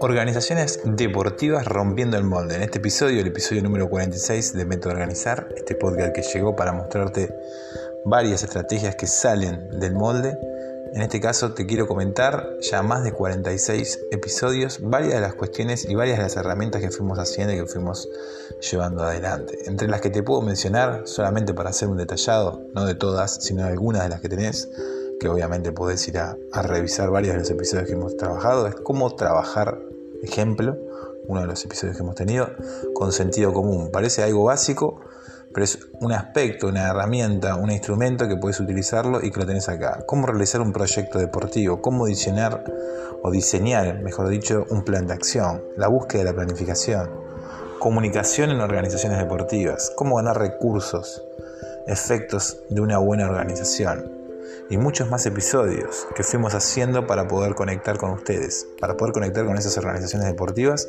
Organizaciones deportivas rompiendo el molde. En este episodio, el episodio número 46 de Método Organizar, este podcast que llegó para mostrarte varias estrategias que salen del molde. En este caso te quiero comentar ya más de 46 episodios, varias de las cuestiones y varias de las herramientas que fuimos haciendo y que fuimos llevando adelante. Entre las que te puedo mencionar, solamente para hacer un detallado, no de todas, sino de algunas de las que tenés, que obviamente podés ir a, a revisar varios de los episodios que hemos trabajado, es cómo trabajar ejemplo, uno de los episodios que hemos tenido, con sentido común. Parece algo básico, pero es un aspecto, una herramienta, un instrumento que puedes utilizarlo y que lo tenés acá. Cómo realizar un proyecto deportivo, cómo diseñar o diseñar, mejor dicho, un plan de acción, la búsqueda de la planificación, comunicación en organizaciones deportivas, cómo ganar recursos, efectos de una buena organización, y muchos más episodios que fuimos haciendo para poder conectar con ustedes, para poder conectar con esas organizaciones deportivas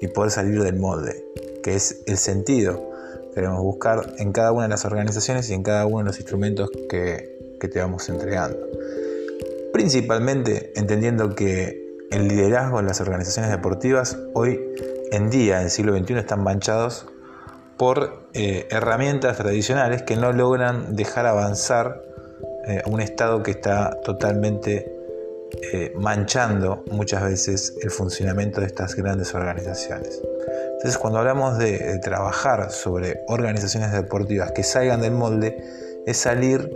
y poder salir del molde, que es el sentido queremos buscar en cada una de las organizaciones y en cada uno de los instrumentos que, que te vamos entregando. Principalmente entendiendo que el liderazgo en las organizaciones deportivas hoy en día, en el siglo XXI, están manchados por eh, herramientas tradicionales que no logran dejar avanzar eh, un Estado que está totalmente eh, manchando muchas veces el funcionamiento de estas grandes organizaciones. Entonces cuando hablamos de, trabajar sobre organizaciones deportivas que salgan del molde, es salir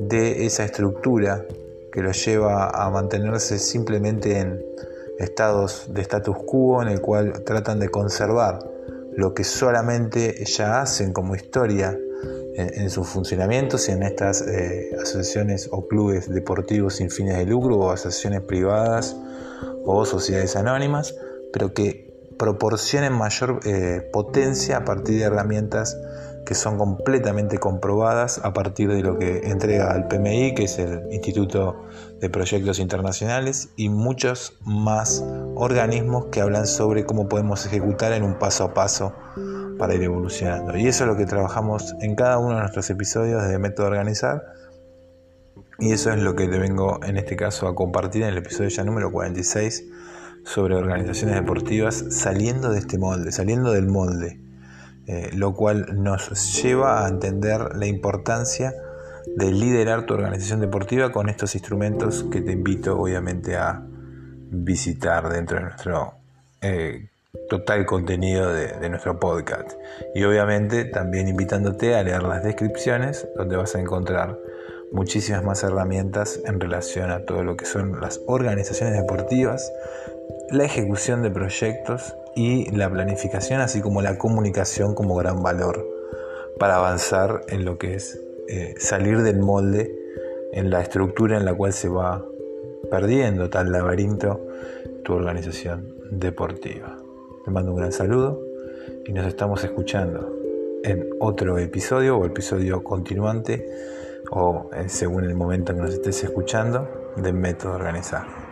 de esa estructura que los lleva a mantenerse simplemente en estados de status quo en el cual tratan de conservar lo que solamente ya hacen como historia en, sus funcionamientos y en estas eh, asociaciones o clubes deportivos sin fines de lucro o asociaciones privadas o sociedades anónimas, pero que proporcionen mayor eh, potencia a partir de herramientas que son completamente comprobadas a partir de lo que entrega el PMI, que es el Instituto de Proyectos Internacionales, y muchos más organismos que hablan sobre cómo podemos ejecutar en un paso a paso para ir evolucionando. Y eso es lo que trabajamos en cada uno de nuestros episodios de Método Organizar. Y eso es lo que te vengo en este caso a compartir en el episodio ya número 46 sobre organizaciones deportivas saliendo de este molde, saliendo del molde, eh, lo cual nos lleva a entender la importancia de liderar tu organización deportiva con estos instrumentos que te invito obviamente a visitar dentro de nuestro eh, total contenido de, nuestro podcast. Y obviamente también invitándote a leer las descripciones donde vas a encontrar muchísimas más herramientas en relación a todo lo que son las organizaciones deportivas, la ejecución de proyectos y la planificación, así como la comunicación como gran valor para avanzar en lo que es eh, salir del molde, en la estructura en la cual se va perdiendo tal laberinto tu organización deportiva. Te mando un gran saludo y nos estamos escuchando en otro episodio o episodio continuante o según el momento en que nos estés escuchando de Método Organizar.